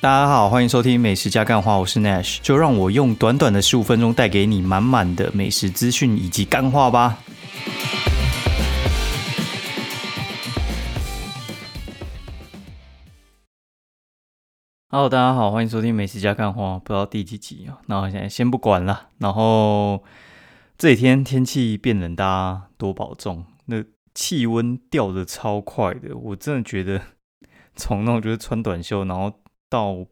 大家好，欢迎收听美食加干话，我是 Nash，就让我用短短的十五分钟带给你满满的美食资讯以及干话吧。Hello，大家好，欢迎收听美食加干话，不知道第几集啊？那我现在先不管了。然后这几天天气变冷，大家多保重。那气温掉的超快的，我真的觉得从那种就是穿短袖，然后到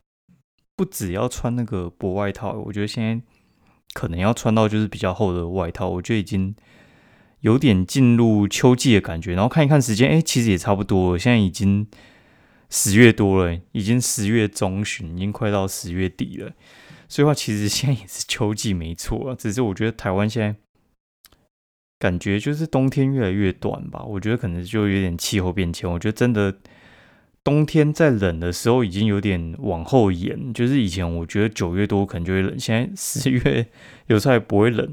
不只要穿那个薄外套，我觉得现在可能要穿到就是比较厚的外套。我觉得已经有点进入秋季的感觉。然后看一看时间，哎，其实也差不多了。现在已经十月多了，已经十月中旬，已经快到十月底了。所以话，其实现在也是秋季没错啊。只是我觉得台湾现在。感觉就是冬天越来越短吧，我觉得可能就有点气候变迁。我觉得真的冬天在冷的时候已经有点往后延，就是以前我觉得九月多可能就会冷，现在十月有时候还不会冷，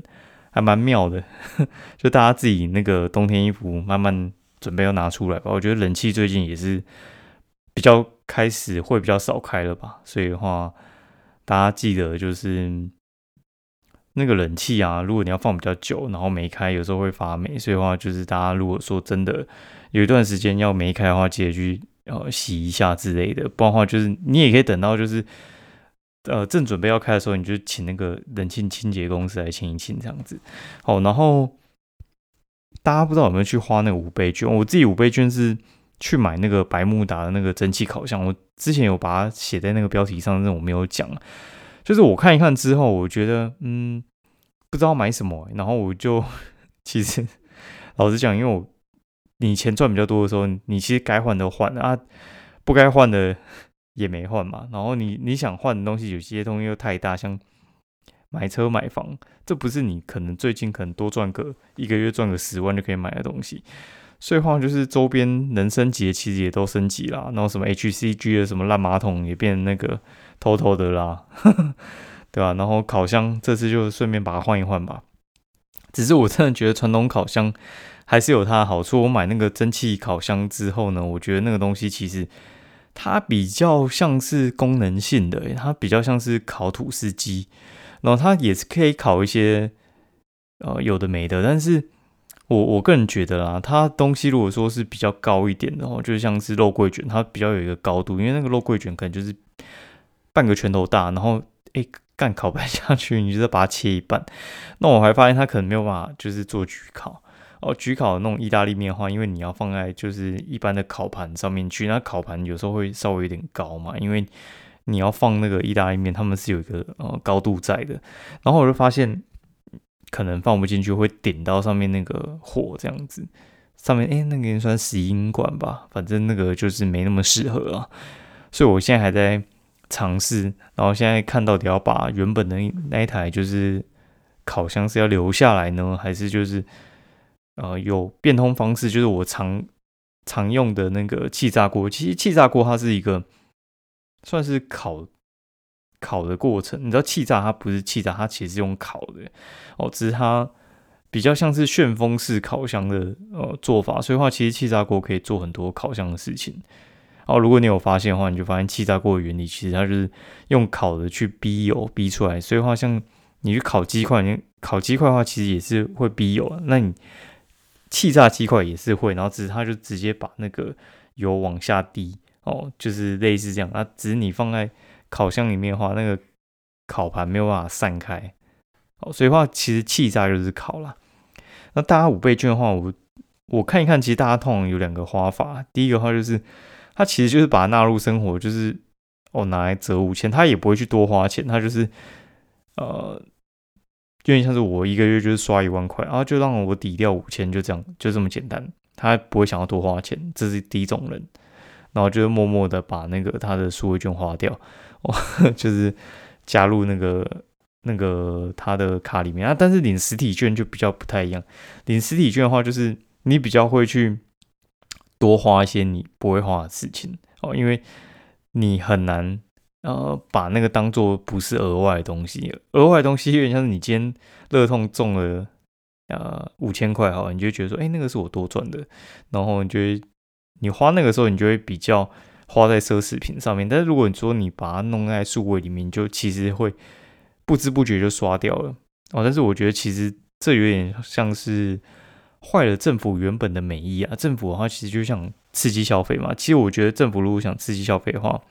还蛮妙的。就大家自己那个冬天衣服慢慢准备要拿出来吧。我觉得冷气最近也是比较开始会比较少开了吧，所以的话大家记得就是。那个冷气啊，如果你要放比较久，然后没开，有时候会发霉。所以的话，就是大家如果说真的有一段时间要没开的话，记得去然后洗一下之类的。不然的话，就是你也可以等到就是呃正准备要开的时候，你就请那个冷气清洁公司来清一清这样子。好，然后大家不知道有没有去花那个五倍券？我自己五倍券是去买那个白慕达的那个蒸汽烤箱。我之前有把它写在那个标题上，但我没有讲。就是我看一看之后，我觉得嗯，不知道买什么，然后我就 其实老实讲，因为我你钱赚比较多的时候，你其实该换都换啊，不该换的 也没换嘛。然后你你想换的东西，有些东西又太大，像买车买房，这不是你可能最近可能多赚个一个月赚个十万就可以买的东西。所以话就是周边能升级的其实也都升级了，然后什么 HCG 的什么烂马桶也变那个。偷偷的啦，对吧？然后烤箱这次就顺便把它换一换吧。只是我真的觉得传统烤箱还是有它的好处。我买那个蒸汽烤箱之后呢，我觉得那个东西其实它比较像是功能性的，它比较像是烤吐司机，然后它也是可以烤一些呃有的没的。但是我我个人觉得啦，它东西如果说是比较高一点的话，就像是肉桂卷，它比较有一个高度，因为那个肉桂卷可能就是。半个拳头大，然后哎干烤不下去，你就把它切一半。那我还发现它可能没有办法，就是做焗烤哦。焗烤那种意大利面的话，因为你要放在就是一般的烤盘上面去，那烤盘有时候会稍微有点高嘛，因为你要放那个意大利面，他们是有一个呃高度在的。然后我就发现可能放不进去，会点到上面那个火这样子。上面哎那个算石英管吧，反正那个就是没那么适合啊。所以我现在还在。尝试，然后现在看到底要把原本的那一台就是烤箱是要留下来呢，还是就是呃有变通方式？就是我常常用的那个气炸锅，其实气炸锅它是一个算是烤烤的过程。你知道气炸它不是气炸，它其实是用烤的哦，只是它比较像是旋风式烤箱的呃做法。所以话，其实气炸锅可以做很多烤箱的事情。哦，如果你有发现的话，你就发现气炸锅的原理其实它就是用烤的去逼油逼出来。所以话，像你去烤鸡块，你烤鸡块的话，其实也是会逼油。那你气炸鸡块也是会，然后只是它就直接把那个油往下滴哦，就是类似这样。那只是你放在烤箱里面的话，那个烤盘没有办法散开。哦，所以话其实气炸就是烤啦。那大家五倍券的话，我我看一看，其实大家通常有两个花法。第一个话就是。他其实就是把它纳入生活，就是哦拿来折五千，他也不会去多花钱，他就是呃，有点像是我一个月就是刷一万块，然后就让我抵掉五千，就这样，就这么简单。他不会想要多花钱，这是第一种人，然后就是默默的把那个他的数位券花掉，哦，就是加入那个那个他的卡里面啊。但是领实体券就比较不太一样，领实体券的话，就是你比较会去。多花一些你不会花的事情哦，因为你很难呃把那个当做不是额外的东西，额外的东西有点像是你今天乐痛中了呃五千块哈，你就觉得说哎那个是我多赚的，然后你觉得你花那个时候你就会比较花在奢侈品上面。但是如果你说你把它弄在数位里面，就其实会不知不觉就刷掉了哦。但是我觉得其实这有点像是坏了政府原本的美意啊。政府的话其实就想刺激消费嘛。其实我觉得政府如果想刺激消费的话，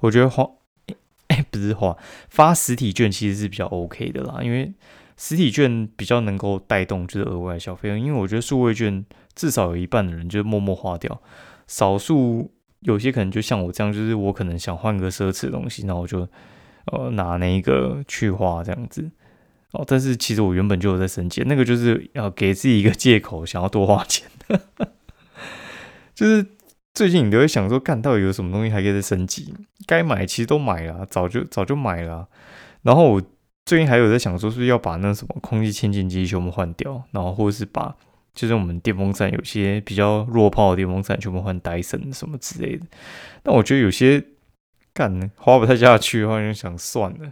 我觉得花是花发实体券其实是比较 OK 的啦，因为。实体券比较能够带动就是额外消费，因为我觉得数位券至少有一半的人就默默花掉，少数有些可能就像我这样，就是我可能想换个奢侈的东西，那我就呃拿那一个去花这样子哦。但是其实我原本就有在省钱，那个就是要给自己一个借口，想要多花钱。就是最近你都会想说，干到底有什么东西还可以再升级？该买其实都买了，早就早就买了，然后我。最近还有在想说，是不是要把那什么空气清净机全部换掉，然后或者是把就是我们电风扇有些比较弱泡的电风扇全部换戴森什么之类的。但我觉得有些干花不太下去的话，就想算了。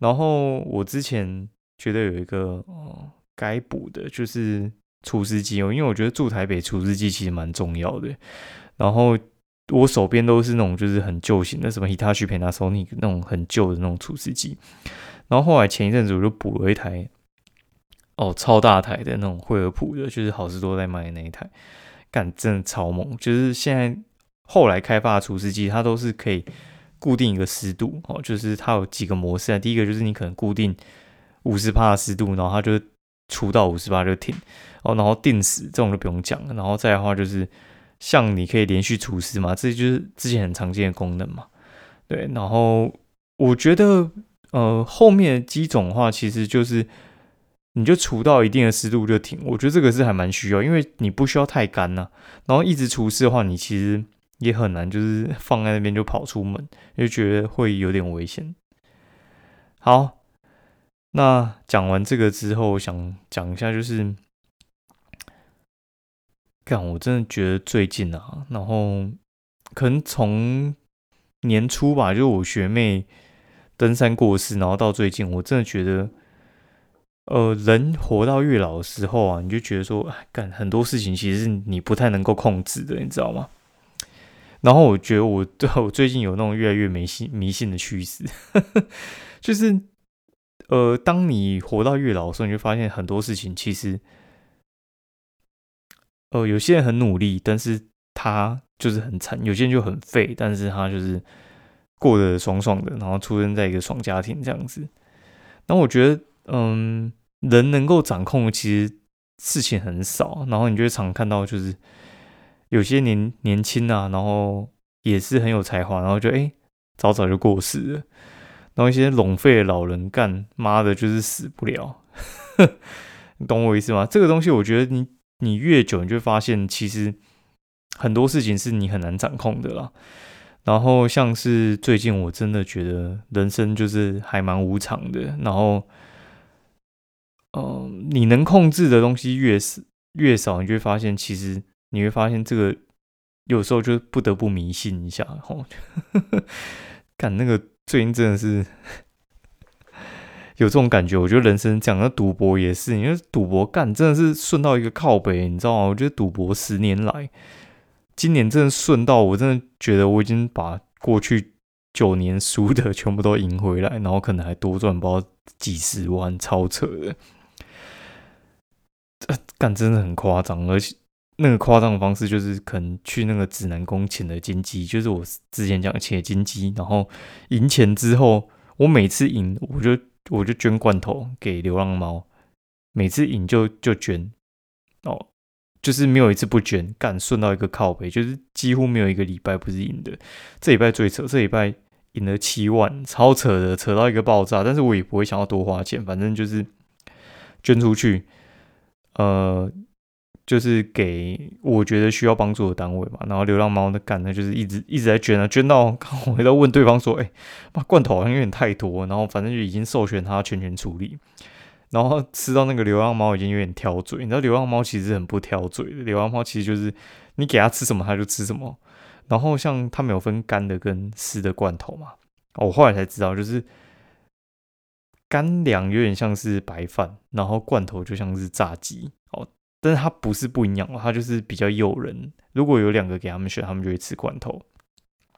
然后我之前觉得有一个哦该补的就是除湿机哦，因为我觉得住台北除湿机其实蛮重要的。然后我手边都是那种就是很旧型的，什么 Hitachi、Panasonic 那种很旧的那种除湿机。然后后来前一阵子我就补了一台，哦，超大台的那种惠而浦的，就是好事多在卖的那一台，干真的超猛。就是现在后来开发的除湿机，它都是可以固定一个湿度哦，就是它有几个模式啊。第一个就是你可能固定五十帕的湿度，然后它就除到五十帕就停哦，然后定时这种就不用讲了。然后再的话就是像你可以连续除湿嘛，这就是之前很常见的功能嘛。对，然后我觉得。呃，后面的机种的话，其实就是你就除到一定的湿度就停。我觉得这个是还蛮需要，因为你不需要太干呐。然后一直除湿的话，你其实也很难，就是放在那边就跑出门，就觉得会有点危险。好，那讲完这个之后，想讲一下，就是干，我真的觉得最近啊，然后可能从年初吧，就我学妹。登山过世，然后到最近，我真的觉得，呃，人活到越老的时候啊，你就觉得说，干很多事情其实是你不太能够控制的，你知道吗？然后我觉得我 对我最近有那种越来越迷信迷信的趋势，就是，呃，当你活到越老的时候，你就发现很多事情其实，呃，有些人很努力，但是他就是很惨；有些人就很废，但是他就是。过得爽爽的，然后出生在一个爽家庭这样子。那我觉得，嗯，人能够掌控的其实事情很少。然后你就会常看到，就是有些年年轻啊，然后也是很有才华，然后就哎早早就过世了。然后一些拢废的老人干，妈的，就是死不了。你懂我意思吗？这个东西，我觉得你你越久，你就发现其实很多事情是你很难掌控的啦。然后像是最近，我真的觉得人生就是还蛮无常的。然后，嗯，你能控制的东西越是越少，你就会发现，其实你会发现这个有时候就不得不迷信一下。吼，干那个最近真的是有这种感觉。我觉得人生讲的赌博也是，因为赌博干真的是顺到一个靠北，你知道吗？我觉得赌博十年来。今年真的顺到，我真的觉得我已经把过去九年输的全部都赢回来，然后可能还多赚不知道几十万，超扯的。这干真的很夸张，而且那个夸张的方式就是可能去那个指南宫请的金鸡，就是我之前讲请的金鸡，然后赢钱之后，我每次赢我就我就捐罐头给流浪猫，每次赢就就捐哦。就是没有一次不捐，干顺到一个靠背，就是几乎没有一个礼拜不是赢的。这礼拜最扯，这礼拜赢了七万，超扯的，扯到一个爆炸。但是我也不会想要多花钱，反正就是捐出去，呃，就是给我觉得需要帮助的单位嘛。然后流浪猫的干呢，就是一直一直在捐啊，捐到我回头问对方说：“哎，妈罐头好像有点太多。”然后反正就已经授权他全权处理。然后吃到那个流浪猫已经有点挑嘴，你知道流浪猫其实很不挑嘴的。流浪猫其实就是你给它吃什么它就吃什么。然后像它没有分干的跟湿的罐头嘛，我后来才知道，就是干粮有点像是白饭，然后罐头就像是炸鸡。但是它不是不营养它就是比较诱人。如果有两个给他们选，他们就会吃罐头。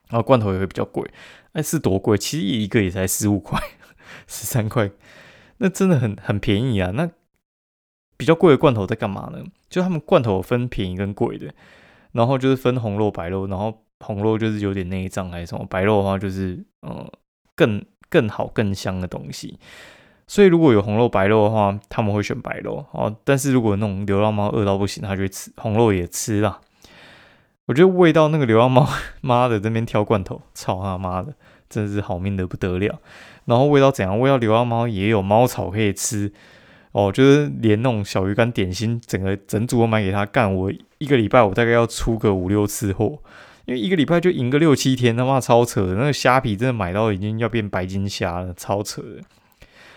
然后罐头也会比较贵。哎，是多贵？其实一个也才十五块、十三块，那真的很很便宜啊。那比较贵的罐头在干嘛呢？就他们罐头分便宜跟贵的，然后就是分红肉、白肉，然后红肉就是有点内脏还是什么，白肉的话就是呃更更好更香的东西。所以如果有红肉白肉的话，他们会选白肉哦。但是如果那种流浪猫饿到不行，它就会吃红肉也吃啦。我觉得味道那个流浪猫妈的这边挑罐头，操他妈的，真是好命的不得了。然后味道怎样？味道流浪猫也有猫草可以吃哦，就是连那种小鱼干点心，整个整组都买给他干。我一个礼拜我大概要出个五六次货，因为一个礼拜就赢个六七天，他妈超扯的。那个虾皮真的买到已经要变白金虾了，超扯的。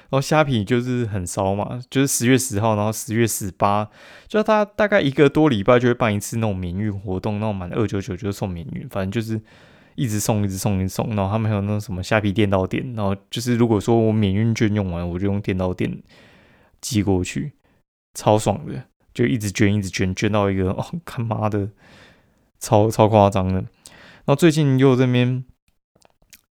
然后虾皮就是很烧嘛，就是十月十号，然后十月十八，就他大概一个多礼拜就会办一次那种免运活动，那种满二九九就送免运，反正就是一直送，一直送，一直送。然后他们还有那种什么虾皮电到店，然后就是如果说我免运券用完，我就用电到店寄过去，超爽的，就一直捐，一直捐，捐到一个哦，他妈的超超夸张的。然后最近又这边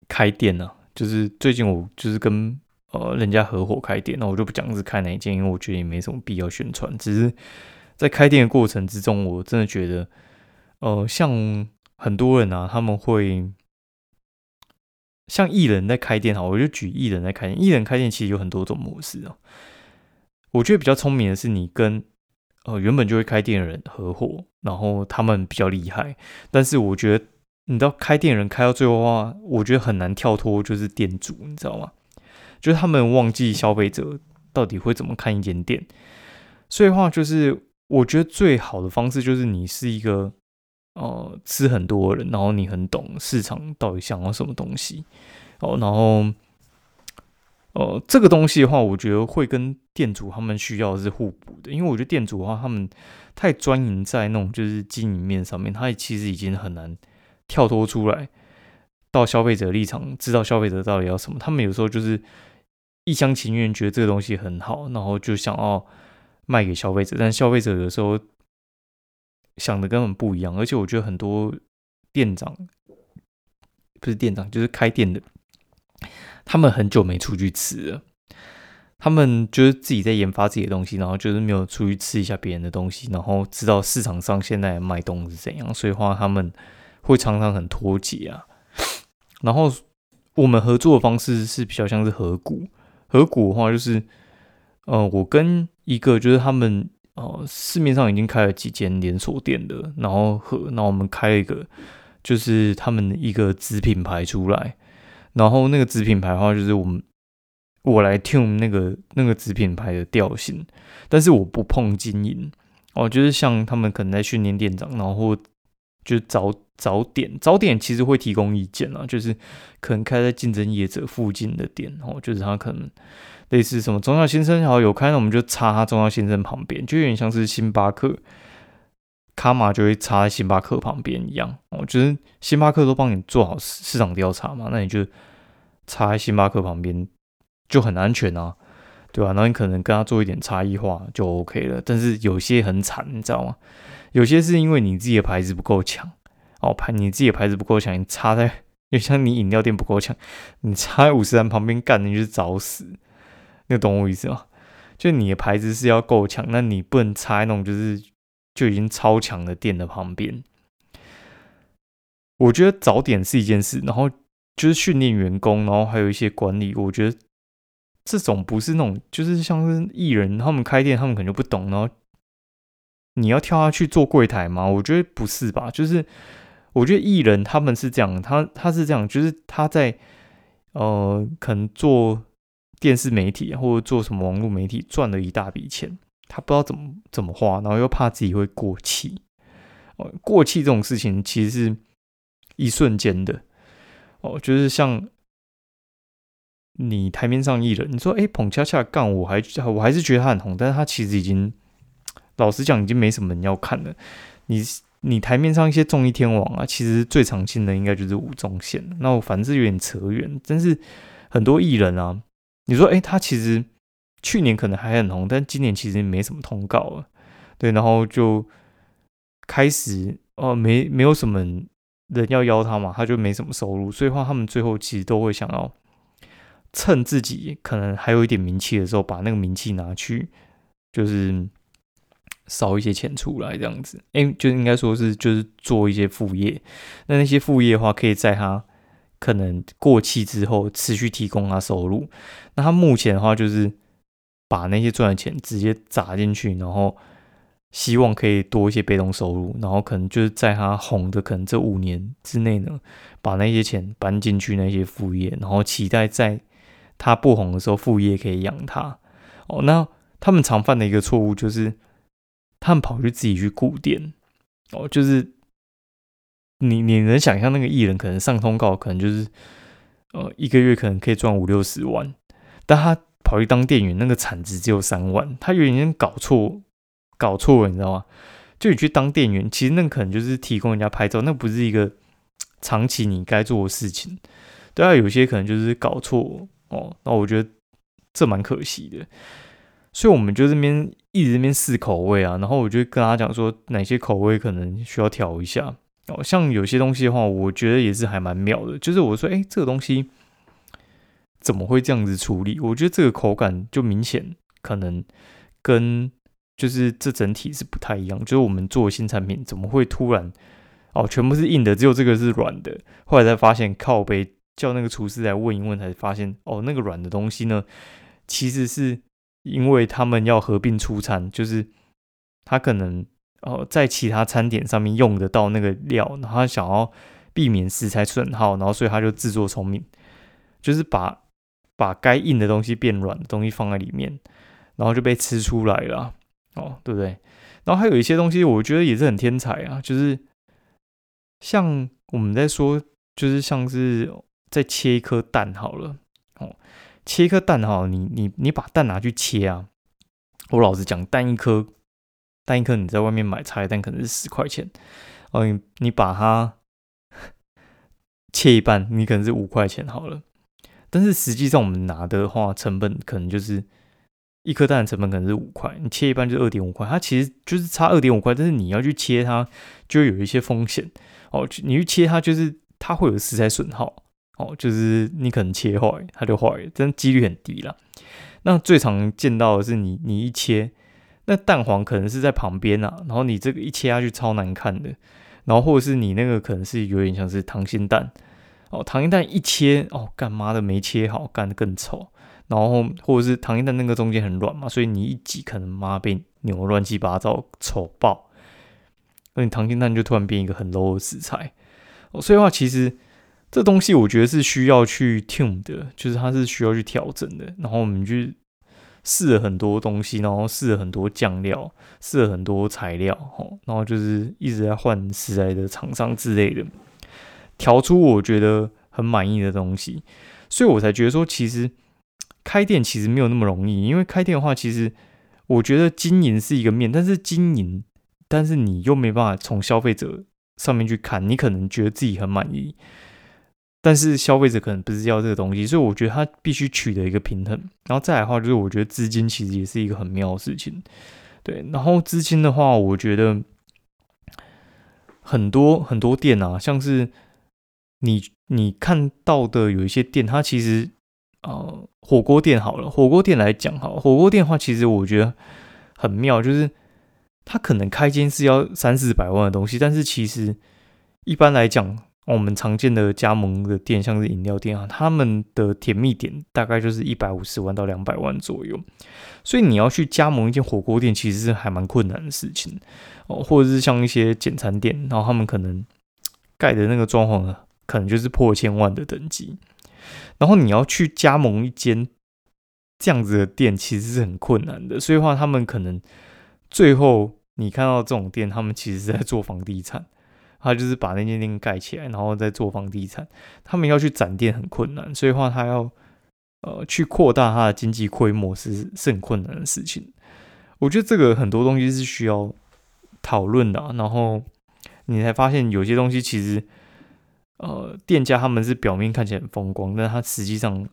开店了，就是最近我就是跟。呃，人家合伙开店，那我就不讲是开哪一间，因为我觉得也没什么必要宣传。只是在开店的过程之中，我真的觉得，呃，像很多人啊，他们会像艺人在开店哈，我就举艺人在开店。艺人开店其实有很多种模式啊。我觉得比较聪明的是，你跟呃原本就会开店的人合伙，然后他们比较厉害。但是我觉得，你知道开店人开到最后的话，我觉得很难跳脱，就是店主，你知道吗？就是他们忘记消费者到底会怎么看一间店，所以话就是我觉得最好的方式就是你是一个呃吃很多人，然后你很懂市场到底想要什么东西。哦，然后呃这个东西的话，我觉得会跟店主他们需要是互补的，因为我觉得店主的话他们太专营在那种就是经营面上面，他其实已经很难跳脱出来到消费者立场，知道消费者到底要什么，他们有时候就是。一厢情愿觉得这个东西很好，然后就想要卖给消费者，但消费者有时候想的根本不一样。而且我觉得很多店长不是店长，就是开店的，他们很久没出去吃了，他们就是自己在研发自己的东西，然后就是没有出去吃一下别人的东西，然后知道市场上现在卖东西是怎样，所以话他们会常常很脱节啊。然后我们合作的方式是比较像是合股。合股的话，就是，呃，我跟一个就是他们，呃，市面上已经开了几间连锁店的，然后和，那我们开了一个，就是他们一个子品牌出来，然后那个子品牌的话，就是我们我来 tune 那个那个子品牌的调性，但是我不碰经营，哦，就是像他们可能在训练店长，然后就找早点早点其实会提供意见啊，就是可能开在竞争业者附近的店哦，就是他可能类似什么中药先生好有开，那我们就插他中药先生旁边，就有点像是星巴克卡玛就会插在星巴克旁边一样哦，就是星巴克都帮你做好市场调查嘛，那你就插在星巴克旁边就很安全啊，对吧？然后你可能跟他做一点差异化就 OK 了，但是有些很惨，你知道吗？有些是因为你自己的牌子不够强。哦，牌你自己的牌子不够强，你插在，就像你饮料店不够强，你插在五十人旁边干，你就是找死。你懂我意思吗？就你的牌子是要够强，那你不能插那种就是就已经超强的店的旁边。我觉得早点是一件事，然后就是训练员工，然后还有一些管理，我觉得这种不是那种就是像是艺人他们开店，他们可能就不懂，然后你要跳下去做柜台吗？我觉得不是吧，就是。我觉得艺人他们是这样，他他是这样，就是他在呃，可能做电视媒体或者做什么网络媒体赚了一大笔钱，他不知道怎么怎么花，然后又怕自己会过气。哦，过气这种事情其实是一瞬间的。哦，就是像你台面上艺人，你说哎，捧恰恰干，我还我还是觉得他很红，但是他其实已经老实讲，已经没什么人要看了。你。你台面上一些综艺天王啊，其实最常见的应该就是吴宗宪。那我反正是有点扯远，但是很多艺人啊，你说哎，他其实去年可能还很红，但今年其实没什么通告了，对，然后就开始哦，没没有什么人要邀他嘛，他就没什么收入，所以话他们最后其实都会想要趁自己可能还有一点名气的时候，把那个名气拿去，就是烧一些钱出来这样子。哎，就应该说是就是做一些副业。那那些副业的话，可以在他可能过气之后持续提供他收入。那他目前的话，就是把那些赚的钱直接砸进去，然后。希望可以多一些被动收入，然后可能就是在他红的可能这五年之内呢，把那些钱搬进去那些副业，然后期待在他不红的时候副业可以养他。哦，那他们常犯的一个错误就是，他们跑去自己去雇店。哦，就是你你能想象那个艺人可能上通告，可能就是呃一个月可能可以赚五六十万，但他跑去当店员，那个产值只有三万，他有点搞错。搞错了，你知道吗？就你去当店员，其实那可能就是提供人家拍照，那不是一个长期你该做的事情。对啊，有些可能就是搞错哦。那我觉得这蛮可惜的。所以我们就这边一直这边试口味啊，然后我就跟他讲说哪些口味可能需要调一下哦。像有些东西的话，我觉得也是还蛮妙的。就是我说，哎，这个东西怎么会这样子处理？我觉得这个口感就明显可能跟就是这整体是不太一样，就是我们做新产品怎么会突然哦，全部是硬的，只有这个是软的。后来才发现，靠背叫那个厨师来问一问，才发现哦，那个软的东西呢，其实是因为他们要合并出餐，就是他可能哦在其他餐点上面用得到那个料，然后他想要避免食材损耗，然后所以他就自作聪明，就是把把该硬的东西变软的东西放在里面，然后就被吃出来了。哦，对不对？然后还有一些东西，我觉得也是很天才啊，就是像我们在说，就是像是在切一颗蛋好了，切一颗蛋哈，你你你把蛋拿去切啊，我老实讲，蛋一颗，蛋一颗你在外面买菜蛋可能是十块钱，哦，你你把它 切一半，你可能是五块钱好了，但是实际上我们拿的话，成本可能就是。一颗蛋的成本可能是五块，你切一半就二点五块，它其实就是差二点五块，但是你要去切它，就有一些风险哦。你去切它，就是它会有食材损耗哦，就是你可能切坏它就坏，真几率很低了。那最常见到的是你你一切，那蛋黄可能是在旁边啊，然后你这个一切下去超难看的，然后或者是你那个可能是有点像是溏心蛋哦，溏心蛋一切哦，干妈的没切好，干的更丑。然后或者是糖心蛋那个中间很软嘛，所以你一挤可能妈被扭乱七八糟，丑爆。那你糖心蛋就突然变一个很 low 的食材。哦所以的话其实这东西我觉得是需要去 tune 的，就是它是需要去调整的。然后我们去试了很多东西，然后试了很多酱料，试了很多材料，吼，然后就是一直在换食材的厂商之类的，调出我觉得很满意的东西。所以我才觉得说，其实。开店其实没有那么容易，因为开店的话，其实我觉得经营是一个面，但是经营，但是你又没办法从消费者上面去看，你可能觉得自己很满意，但是消费者可能不是要这个东西，所以我觉得他必须取得一个平衡。然后再来的话，就是我觉得资金其实也是一个很妙的事情，对。然后资金的话，我觉得很多很多店啊，像是你你看到的有一些店，它其实。呃，火锅店好了，火锅店来讲哈，火锅店的话，其实我觉得很妙，就是它可能开间是要三四百万的东西，但是其实一般来讲，我们常见的加盟的店，像是饮料店啊，他们的甜蜜点大概就是一百五十万到两百万左右，所以你要去加盟一间火锅店，其实是还蛮困难的事情哦，或者是像一些简餐店，然后他们可能盖的那个装潢啊，可能就是破千万的等级。然后你要去加盟一间这样子的店，其实是很困难的。所以话，他们可能最后你看到这种店，他们其实是在做房地产，他就是把那间店盖起来，然后再做房地产。他们要去展店很困难，所以话他要呃去扩大他的经济规模是是很困难的事情。我觉得这个很多东西是需要讨论的，然后你才发现有些东西其实。呃，店家他们是表面看起来很风光，但他实际上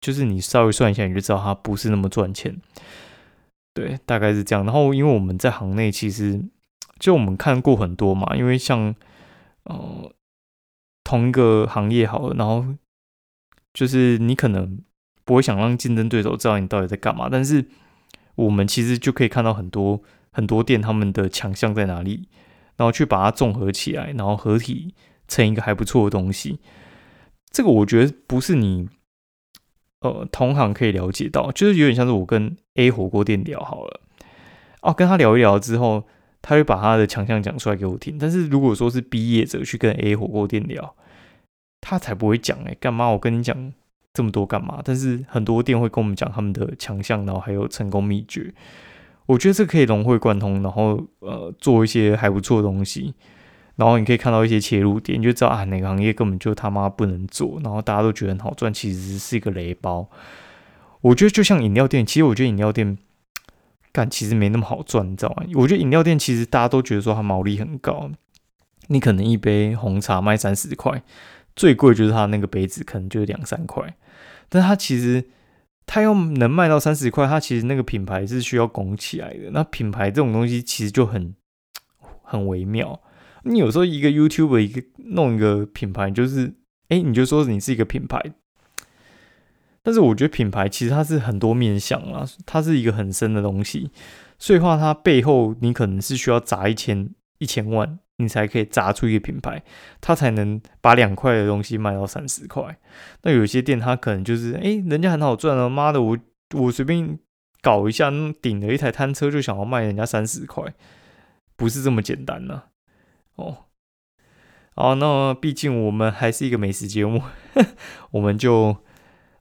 就是你稍微算一下，你就知道他不是那么赚钱。对，大概是这样。然后，因为我们在行内，其实就我们看过很多嘛，因为像呃同一个行业好了，然后就是你可能不会想让竞争对手知道你到底在干嘛，但是我们其实就可以看到很多很多店他们的强项在哪里，然后去把它综合起来，然后合体成一个还不错的东西。这个我觉得不是你呃同行可以了解到，就是有点像是我跟 A 火锅店聊好了，哦，跟他聊一聊之后。他会把他的强项讲出来给我听，但是如果说是毕业者去跟 A 火锅店聊，他才不会讲哎，干嘛我跟你讲这么多干嘛？但是很多店会跟我们讲他们的强项，然后还有成功秘诀。我觉得这可以融会贯通，然后呃做一些还不错的东西，然后你可以看到一些切入点，你就知道啊哪个行业根本就他妈不能做，然后大家都觉得很好赚，其实是一个雷包。我觉得就像饮料店，其实我觉得饮料店。但其实没那么好赚，你知道吗？我觉得饮料店其实大家都觉得说它毛利很高，你可能一杯红茶卖三十块，最贵就是它那个杯子可能就是两三块，但它其实它要能卖到三十块，它其实那个品牌是需要拱起来的。那品牌这种东西其实就很很微妙。你有时候一个 YouTube 一个弄一个品牌，就是哎，你就说你是一个品牌。但是我觉得品牌其实它是很多面向啊，它是一个很深的东西，所以话它背后你可能是需要砸一千一千万，你才可以砸出一个品牌，它才能把两块的东西卖到三十块。那有些店它可能就是，哎，人家很好赚啊，妈的，我我随便搞一下，顶了一台摊车就想要卖人家三十块，不是这么简单呢。哦，好，那毕竟我们还是一个美食节目，我们就。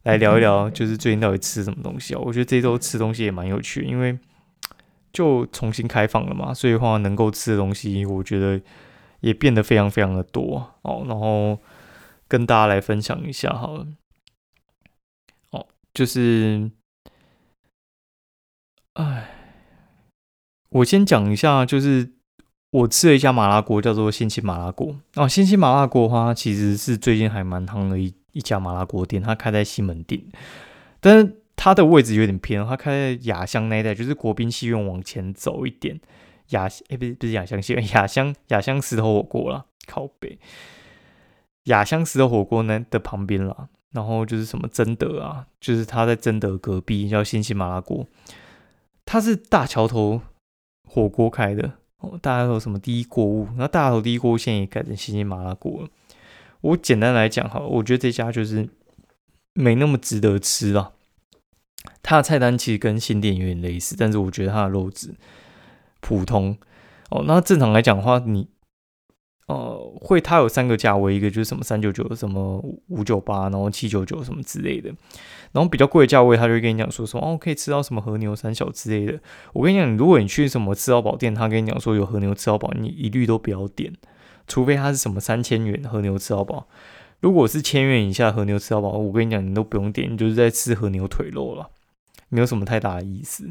来聊一聊，就是最近到底吃什么东西啊？我觉得这周吃东西也蛮有趣，因为 就重新开放了嘛，所以话能够吃的东西，我觉得也变得非常非常的多哦。然后跟大家来分享一下好了。哦，就是，哎，我先讲一下，就是我吃了一家麻辣锅，叫做新奇麻辣锅。哦，新奇麻辣锅的话，其实是最近还蛮夯的一。一家麻辣锅店，它开在西门町，但是它的位置有点偏，它开在雅香那一带，就是国宾戏院往前走一点，雅哎不是不是雅香戏院，雅香雅香石头火锅啦，靠北，雅香石头火锅呢的旁边啦，然后就是什么真德啊，就是他在真德隔壁叫新兴麻辣锅，它是大桥头火锅开的哦，大家有什么第一锅物，那大桥头第一锅现在也改成新兴麻辣锅了。我简单来讲哈，我觉得这家就是没那么值得吃了。它的菜单其实跟新店有点类似，但是我觉得它的肉质普通哦。那正常来讲的话，你呃会它有三个价位，一个就是什么三九九、什么五九八，然后七九九什么之类的。然后比较贵的价位，他就会跟你讲说什么哦可以吃到什么和牛三小之类的。我跟你讲，如果你去什么吃到饱店，他跟你讲说有和牛吃到饱，你一律都不要点。除非它是什么三千元和牛吃到饱，如果是千元以下和牛吃到饱，我跟你讲，你都不用点，你就是在吃和牛腿肉了，没有什么太大的意思。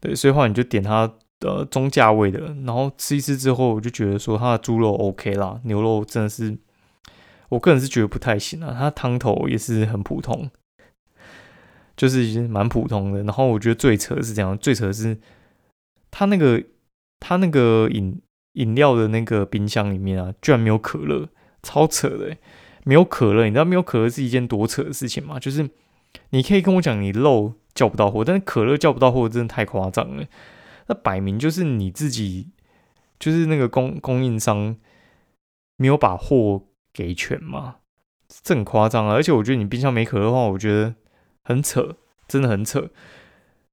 对，所以话你就点它的中价位的，然后吃一次之后，我就觉得说它的猪肉 OK 啦，牛肉真的是，我个人是觉得不太行啊。它汤头也是很普通，就是蛮普通的。然后我觉得最扯是这样，最扯是它那个它那个饮。饮料的那个冰箱里面啊，居然没有可乐，超扯的！没有可乐，你知道没有可乐是一件多扯的事情吗？就是你可以跟我讲你漏叫不到货，但是可乐叫不到货真的太夸张了。那摆明就是你自己，就是那个供供应商没有把货给全嘛，这很夸张啊！而且我觉得你冰箱没可乐的话，我觉得很扯，真的很扯。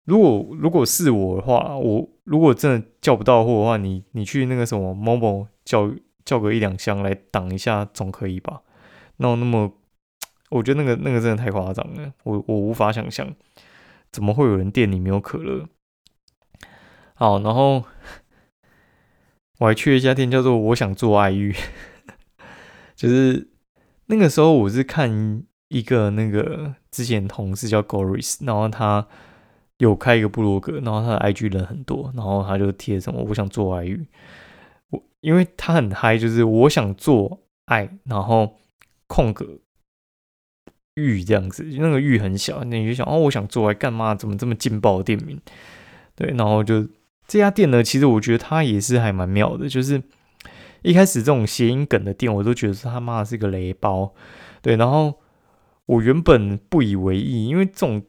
如果如果是我的话，我如果真的叫不到货的话，你你去那个什么某某叫叫个一两箱来挡一下总可以吧？那那么，我觉得那个那个真的太夸张了，我我无法想象怎么会有人店里没有可乐。好，然后 我还去了一家店，叫做我想做爱玉，就是那个时候我是看一个那个之前同事叫 Goris，然后他。有开一个部落格，然后他的 IG 人很多，然后他就贴什么我想做爱玉，我因为他很嗨，就是我想做爱，然后空格玉这样子，那个玉很小，那你就想哦，我想做爱干嘛？怎么这么劲爆的店名？对，然后就这家店呢，其实我觉得它也是还蛮妙的，就是一开始这种谐音梗的店，我都觉得是他妈的是个雷包。对，然后我原本不以为意，因为这种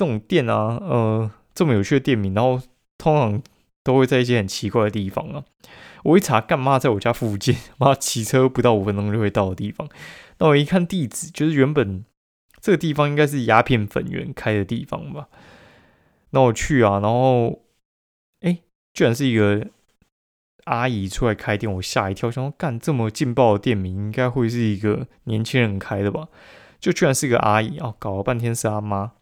这种店啊，呃，这么有趣的店名，然后通常都会在一些很奇怪的地方啊。我一查，干嘛在我家附近？妈，骑车不到五分钟就会到的地方。那我一看地址，就是原本这个地方应该是鸦片粉圆开的地方吧。那我去啊，然后，哎，居然是一个阿姨出来开店，我吓一跳，想说干这么劲爆的店名，应该会是一个年轻人开的吧？就居然是一个阿姨哦，搞了半天是阿妈，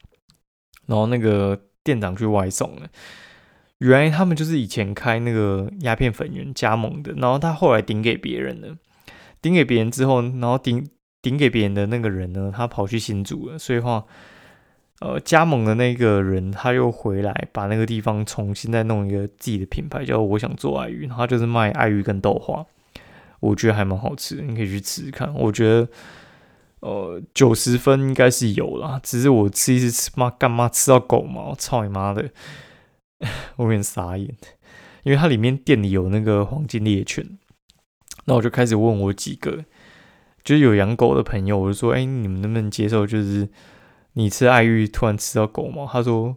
然后那个店长去外送了。原来他们就是以前开那个鸦片粉圆加盟的，然后他后来顶给别人了，顶给别人之后，然后顶顶给别人的那个人呢，他跑去新竹了，所以话，呃，加盟的那个人他又回来，把那个地方重新再弄一个自己的品牌，叫我想做爱鱼，然后就是卖爱鱼跟豆花，我觉得还蛮好吃，你可以去吃吃看。我觉得，呃，九十分应该是有啦，只是我吃一次吃妈干妈吃到狗毛，操你妈的！我有点傻眼，因为它里面店里有那个黄金猎犬，那我就开始问我几个，就是有养狗的朋友，我就说：“哎，你们能不能接受？就是你吃爱玉突然吃到狗毛？”他说：“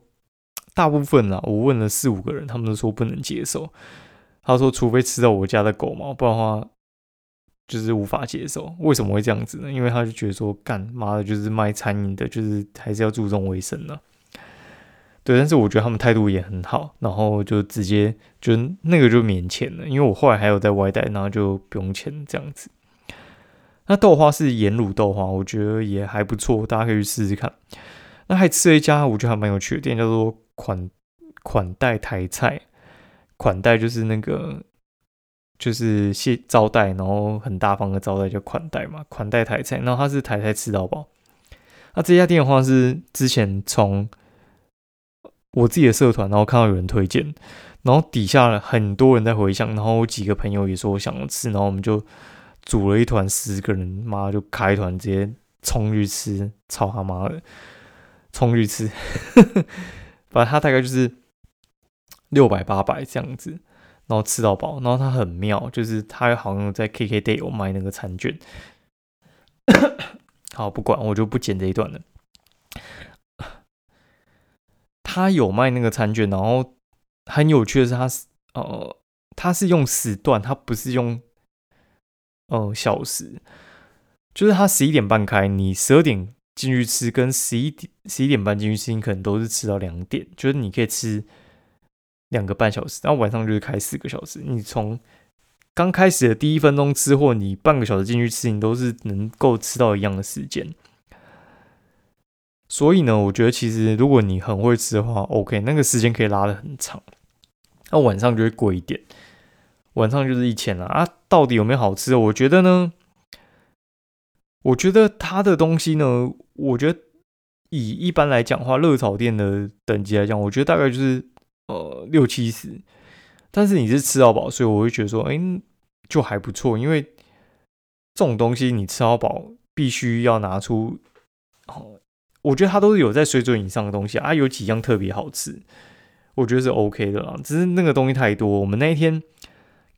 大部分啊，我问了四五个人，他们都说不能接受。他说，除非吃到我家的狗毛，不然的话就是无法接受。为什么会这样子呢？因为他就觉得说，干妈的，就是卖餐饮的，就是还是要注重卫生的。”对，但是我觉得他们态度也很好，然后就直接就那个就免钱了，因为我后来还有在外带，然后就不用钱这样子。那豆花是盐卤豆花，我觉得也还不错，大家可以去试试看。那还吃了一家我觉得还蛮有趣的店，叫做款款待台菜。款待就是那个就是谢招待，然后很大方的招待就款待嘛，款待台菜。然后他是台菜吃到饱。那这家店的话是之前从我自己的社团，然后看到有人推荐，然后底下很多人在回想，然后我几个朋友也说我想吃，然后我们就组了一团十个人，妈就开团直接冲去吃，操他妈的，冲去吃，反正他大概就是六百八百这样子，然后吃到饱，然后他很妙，就是他好像在 KKday 有卖那个餐券，好不管我就不剪这一段了。他有卖那个餐券，然后很有趣的是，他是呃，他是用时段，他不是用呃小时，就是他十一点半开，你十二点进去吃，跟十一点十一点半进去吃，你可能都是吃到两点，就是你可以吃两个半小时，然后晚上就是开四个小时，你从刚开始的第一分钟吃，或你半个小时进去吃，你都是能够吃到一样的时间。所以呢，我觉得其实如果你很会吃的话，OK，那个时间可以拉的很长。那晚上就会贵一点，晚上就是一千了啊。到底有没有好吃？我觉得呢，我觉得它的东西呢，我觉得以一般来讲话，热炒店的等级来讲，我觉得大概就是呃六七十。但是你是吃到饱，所以我会觉得说，哎，就还不错。因为这种东西你吃到饱，必须要拿出哦。我觉得它都是有在水准以上的东西啊，有几样特别好吃，我觉得是 OK 的啦。只是那个东西太多，我们那一天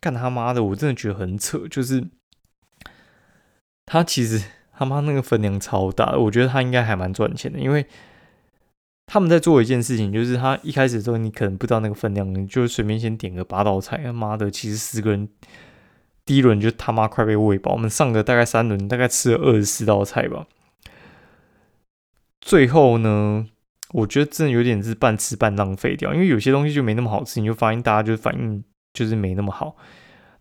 干他妈的，我真的觉得很扯。就是他其实他妈那个分量超大，我觉得他应该还蛮赚钱的，因为他们在做一件事情，就是他一开始的时候你可能不知道那个分量，你就随便先点个八道菜，他妈的，其实四个人第一轮就他妈快被喂饱，我们上个大概三轮，大概吃了二十四道菜吧。最后呢，我觉得真的有点是半吃半浪费掉，因为有些东西就没那么好吃，你就发现大家就反应就是没那么好。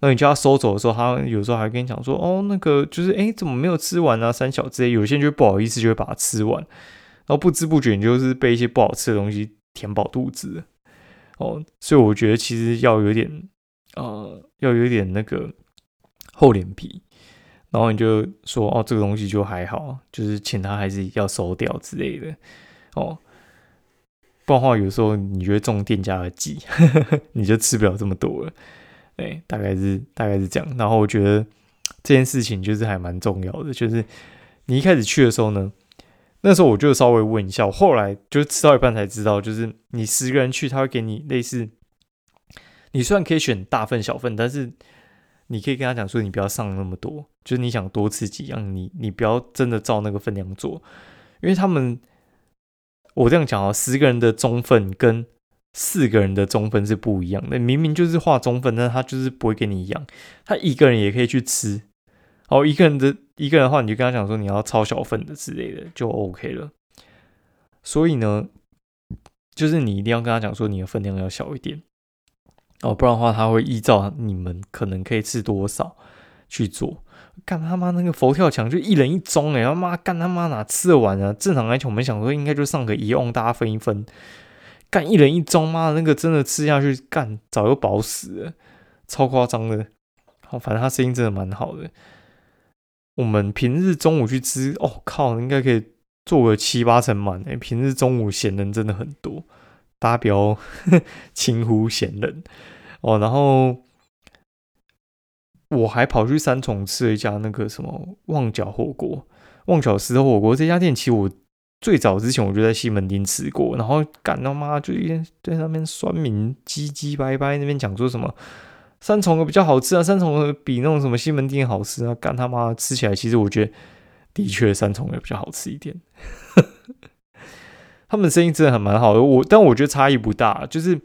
那你叫他收走的时候，他有时候还跟你讲说：“哦，那个就是哎，怎么没有吃完啊？三小之类。”有些人就不好意思，就会把它吃完，然后不知不觉你就是被一些不好吃的东西填饱肚子。哦，所以我觉得其实要有点呃，要有点那个厚脸皮。然后你就说哦，这个东西就还好，就是请他还是要收掉之类的哦。不然的话，有时候你觉得中店家的计，你就吃不了这么多了。哎，大概是大概是这样。然后我觉得这件事情就是还蛮重要的，就是你一开始去的时候呢，那时候我就稍微问一下，我后来就吃到一半才知道，就是你十个人去，他会给你类似，你虽然可以选大份小份，但是。你可以跟他讲说，你不要上那么多，就是你想多吃几样，你你不要真的照那个分量做，因为他们，我这样讲啊，十个人的中份跟四个人的中分是不一样的，明明就是画中分，但他就是不会给你一样，他一个人也可以去吃，哦，一个人的一个人的话，你就跟他讲说你要超小份的之类的，就 OK 了。所以呢，就是你一定要跟他讲说你的分量要小一点。哦，不然的话，他会依照你们可能可以吃多少去做。干他妈那个佛跳墙就一人一盅哎，他妈干他妈哪吃得完啊？正常来讲，我们想说应该就上个一瓮，大家分一分。干一人一盅，妈的那个真的吃下去，干早就饱死了，超夸张的。好，反正他声音真的蛮好的。我们平日中午去吃，哦靠，应该可以做个七八成满哎。平日中午闲人真的很多，大家不要 轻忽闲人。哦，然后我还跑去三重吃了一家那个什么旺角火锅，旺角石头火锅这家店，其实我最早之前我就在西门町吃过，然后干他妈就一天在那边酸民唧唧歪歪那边讲说什么三重的比较好吃啊，三重的比那种什么西门町好吃啊，干他妈吃起来其实我觉得的确三重的比较好吃一点，他们生意真的很蛮好的，我但我觉得差异不大，就是。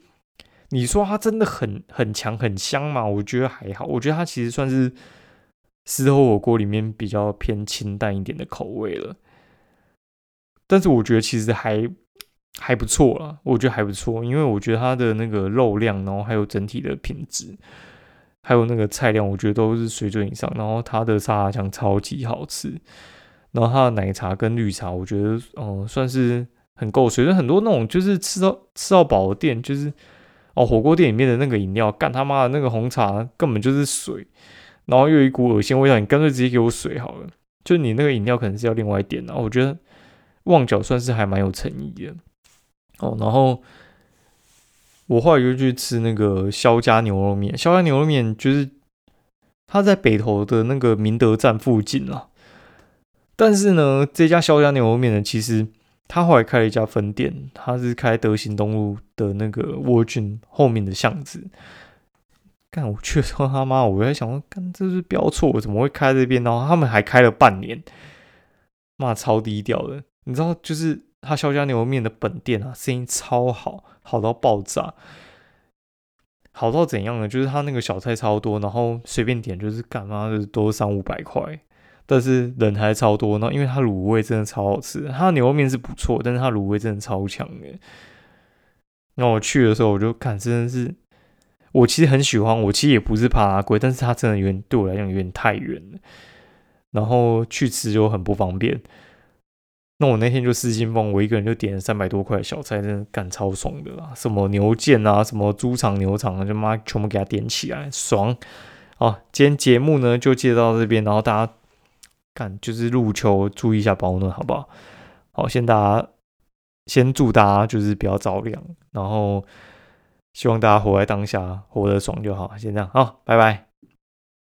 你说它真的很很强很香嘛？我觉得还好，我觉得它其实算是石头火锅里面比较偏清淡一点的口味了。但是我觉得其实还还不错啦，我觉得还不错，因为我觉得它的那个肉量，然后还有整体的品质，还有那个菜量，我觉得都是水准以上。然后它的沙拉酱超级好吃，然后它的奶茶跟绿茶，我觉得嗯算是很够水。很多那种就是吃到吃到饱的店，就是。哦，火锅店里面的那个饮料，干他妈的那个红茶根本就是水，然后又有一股恶心味道，你干脆直接给我水好了。就你那个饮料可能是要另外点的。我觉得旺角算是还蛮有诚意的。哦，然后我后来就去吃那个肖家牛肉面，肖家牛肉面就是他在北投的那个明德站附近啊。但是呢，这家肖家牛肉面呢，其实。他后来开了一家分店，他是开德行东路的那个沃郡后面的巷子。干，我去说他妈，我在想说，干这是标错，我怎么会开这边？然后他们还开了半年，妈超低调的。你知道，就是他肖家牛肉面的本店啊，生意超好，好到爆炸，好到怎样呢？就是他那个小菜超多，然后随便点就是干嘛的都三五百块。但是人还超多，那因为它卤味真的超好吃，它牛肉面是不错，但是它卤味真的超强的。那我去的时候，我就看真的是，我其实很喜欢，我其实也不是怕它贵，但是它真的有点对我来讲有点太远了，然后去吃就很不方便。那我那天就失心疯，我一个人就点了三百多块小菜，真的干超爽的啦，什么牛腱啊，什么猪肠、牛肠啊，就妈全部给它点起来，爽。好，今天节目呢就介绍到这边，然后大家。看，就是入秋，注意一下保暖，好不好？好，先大家先祝大家就是不要着凉，然后希望大家活在当下，活得爽就好。先这样，好，拜拜。